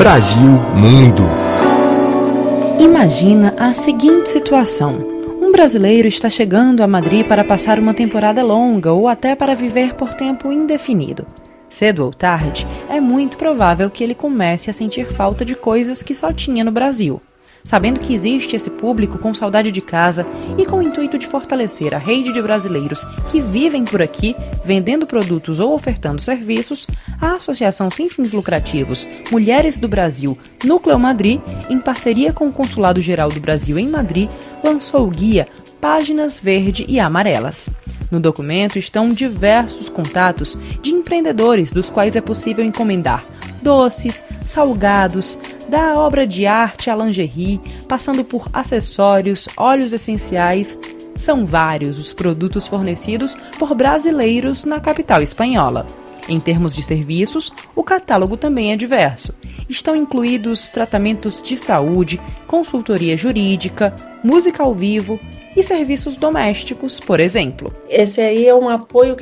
Brasil Mundo. Imagina a seguinte situação. Um brasileiro está chegando a Madrid para passar uma temporada longa ou até para viver por tempo indefinido. Cedo ou tarde, é muito provável que ele comece a sentir falta de coisas que só tinha no Brasil. Sabendo que existe esse público com saudade de casa e com o intuito de fortalecer a rede de brasileiros que vivem por aqui, vendendo produtos ou ofertando serviços, a Associação Sem Fins Lucrativos Mulheres do Brasil Núcleo Madrid, em parceria com o Consulado Geral do Brasil em Madrid, lançou o guia Páginas Verde e Amarelas. No documento estão diversos contatos de empreendedores dos quais é possível encomendar doces, salgados, da obra de arte à lingerie, passando por acessórios, óleos essenciais. São vários os produtos fornecidos por brasileiros na capital espanhola. Em termos de serviços, o catálogo também é diverso. Estão incluídos tratamentos de saúde, consultoria jurídica, música ao vivo, e serviços domésticos, por exemplo. Esse aí é um apoio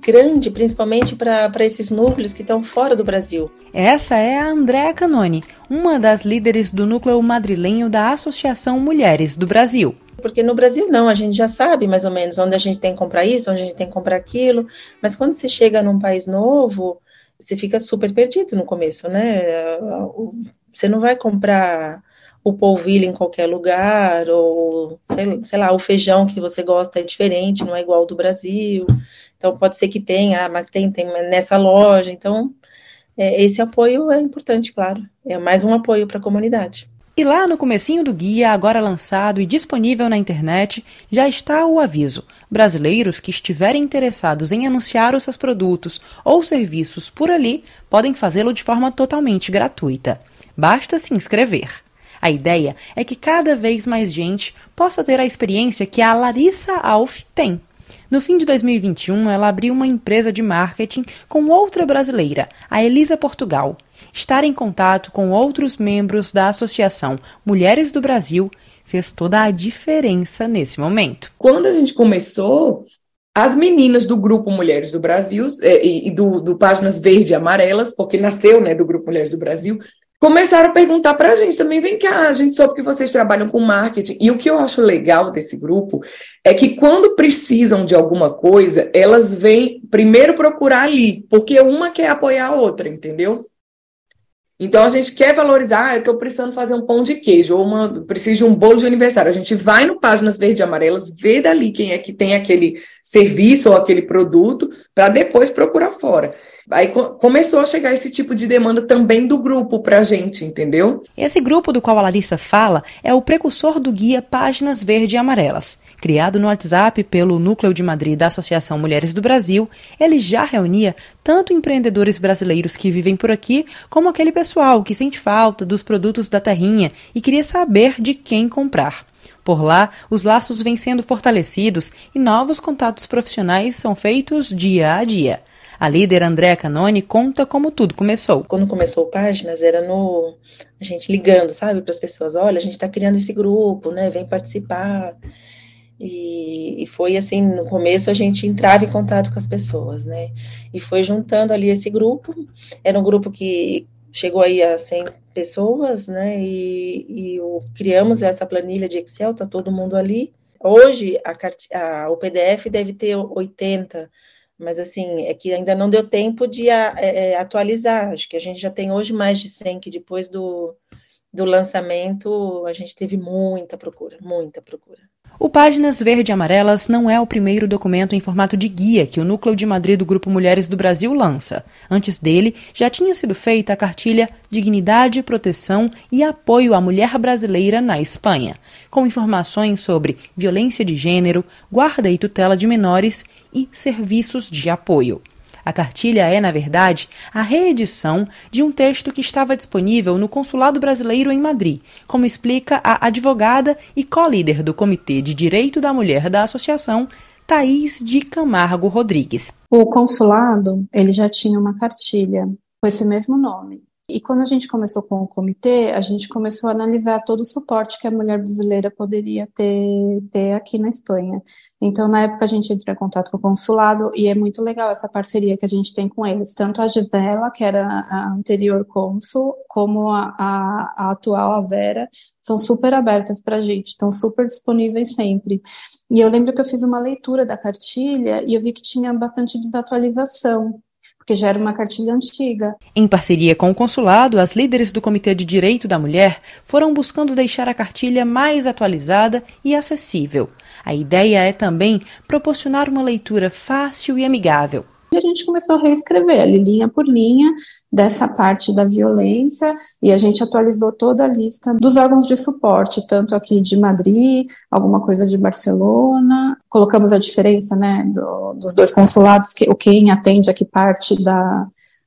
grande, principalmente para esses núcleos que estão fora do Brasil. Essa é a Andréa Canoni, uma das líderes do núcleo madrilenho da Associação Mulheres do Brasil. Porque no Brasil não, a gente já sabe mais ou menos onde a gente tem que comprar isso, onde a gente tem que comprar aquilo, mas quando você chega num país novo, você fica super perdido no começo, né? Você não vai comprar o polvilho em qualquer lugar, ou sei, sei, lá, o feijão que você gosta é diferente, não é igual ao do Brasil. Então pode ser que tenha, ah, mas tem, tem nessa loja. Então, é, esse apoio é importante, claro. É mais um apoio para a comunidade. E lá no comecinho do guia, agora lançado e disponível na internet, já está o aviso. Brasileiros que estiverem interessados em anunciar os seus produtos ou serviços por ali podem fazê-lo de forma totalmente gratuita. Basta se inscrever. A ideia é que cada vez mais gente possa ter a experiência que a Larissa Alf tem. No fim de 2021, ela abriu uma empresa de marketing com outra brasileira, a Elisa Portugal. Estar em contato com outros membros da Associação Mulheres do Brasil fez toda a diferença nesse momento. Quando a gente começou, as meninas do Grupo Mulheres do Brasil é, e, do, do Páginas Verde e Amarelas, porque nasceu né, do Grupo Mulheres do Brasil, começaram a perguntar para a gente também, vem cá, a gente soube que vocês trabalham com marketing. E o que eu acho legal desse grupo é que quando precisam de alguma coisa, elas vêm primeiro procurar ali, porque uma quer apoiar a outra, entendeu? Então a gente quer valorizar, ah, eu estou precisando fazer um pão de queijo, ou uma, preciso de um bolo de aniversário. A gente vai no Páginas Verde e Amarelas, vê dali quem é que tem aquele serviço ou aquele produto, para depois procurar fora. Aí começou a chegar esse tipo de demanda também do grupo para a gente, entendeu? Esse grupo do qual a Larissa fala é o precursor do guia Páginas Verde e Amarelas. Criado no WhatsApp pelo Núcleo de Madrid da Associação Mulheres do Brasil, ele já reunia tanto empreendedores brasileiros que vivem por aqui, como aquele pessoal que sente falta dos produtos da terrinha e queria saber de quem comprar. Por lá, os laços vêm sendo fortalecidos e novos contatos profissionais são feitos dia a dia. A líder Andréa Canoni conta como tudo começou. Quando começou Páginas, era no a gente ligando, sabe, para as pessoas, olha, a gente está criando esse grupo, né, vem participar. E, e, foi assim, no começo a gente entrava em contato com as pessoas, né, e foi juntando ali esse grupo, era um grupo que chegou aí a 100 pessoas, né, e, e o, criamos essa planilha de Excel, tá todo mundo ali. Hoje, a, a, o PDF deve ter 80 mas assim, é que ainda não deu tempo de a, é, é, atualizar. Acho que a gente já tem hoje mais de 100, que depois do, do lançamento a gente teve muita procura, muita procura. O Páginas Verde e Amarelas não é o primeiro documento em formato de guia que o Núcleo de Madrid do Grupo Mulheres do Brasil lança. Antes dele, já tinha sido feita a cartilha Dignidade, Proteção e Apoio à Mulher Brasileira na Espanha, com informações sobre violência de gênero, guarda e tutela de menores e serviços de apoio. A cartilha é, na verdade, a reedição de um texto que estava disponível no Consulado Brasileiro em Madrid, como explica a advogada e co-líder do Comitê de Direito da Mulher da Associação, Thaís de Camargo Rodrigues. O consulado, ele já tinha uma cartilha com esse mesmo nome. E quando a gente começou com o comitê, a gente começou a analisar todo o suporte que a mulher brasileira poderia ter, ter aqui na Espanha. Então, na época, a gente entrou em contato com o consulado e é muito legal essa parceria que a gente tem com eles. Tanto a Gisela, que era a anterior cônsul, como a, a, a atual, a Vera, são super abertas para a gente, estão super disponíveis sempre. E eu lembro que eu fiz uma leitura da cartilha e eu vi que tinha bastante desatualização porque já era uma cartilha antiga. Em parceria com o consulado, as líderes do Comitê de Direito da Mulher foram buscando deixar a cartilha mais atualizada e acessível. A ideia é também proporcionar uma leitura fácil e amigável, e a gente começou a reescrever ali, linha por linha, dessa parte da violência, e a gente atualizou toda a lista dos órgãos de suporte, tanto aqui de Madrid, alguma coisa de Barcelona, colocamos a diferença, né, do, dos dois consulados, que, o quem atende aqui parte da,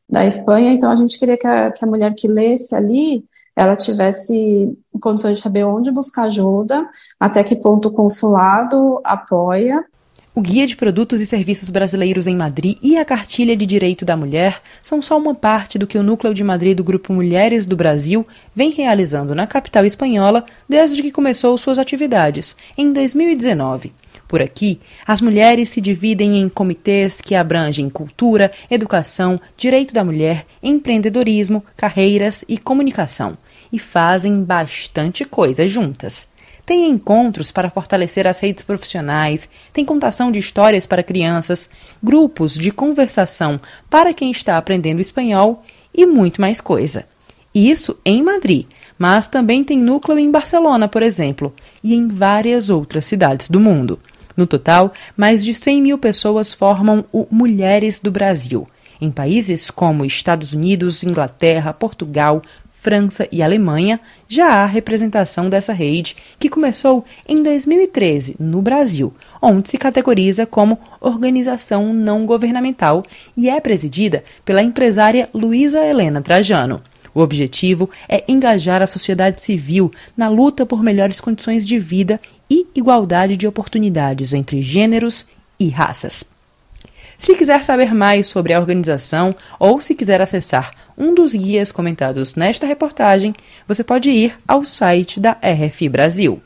da Espanha, então a gente queria que a, que a mulher que lesse ali, ela tivesse condições de saber onde buscar ajuda, até que ponto o consulado apoia, o Guia de Produtos e Serviços Brasileiros em Madrid e a Cartilha de Direito da Mulher são só uma parte do que o Núcleo de Madrid do Grupo Mulheres do Brasil vem realizando na capital espanhola desde que começou suas atividades, em 2019. Por aqui, as mulheres se dividem em comitês que abrangem cultura, educação, direito da mulher, empreendedorismo, carreiras e comunicação, e fazem bastante coisa juntas. Tem encontros para fortalecer as redes profissionais, tem contação de histórias para crianças, grupos de conversação para quem está aprendendo espanhol e muito mais coisa. Isso em Madrid, mas também tem núcleo em Barcelona, por exemplo, e em várias outras cidades do mundo. No total, mais de 100 mil pessoas formam o Mulheres do Brasil. Em países como Estados Unidos, Inglaterra, Portugal, França e Alemanha, já há representação dessa rede, que começou em 2013 no Brasil, onde se categoriza como organização não governamental e é presidida pela empresária Luísa Helena Trajano. O objetivo é engajar a sociedade civil na luta por melhores condições de vida e igualdade de oportunidades entre gêneros e raças. Se quiser saber mais sobre a organização ou se quiser acessar um dos guias comentados nesta reportagem, você pode ir ao site da RFI Brasil.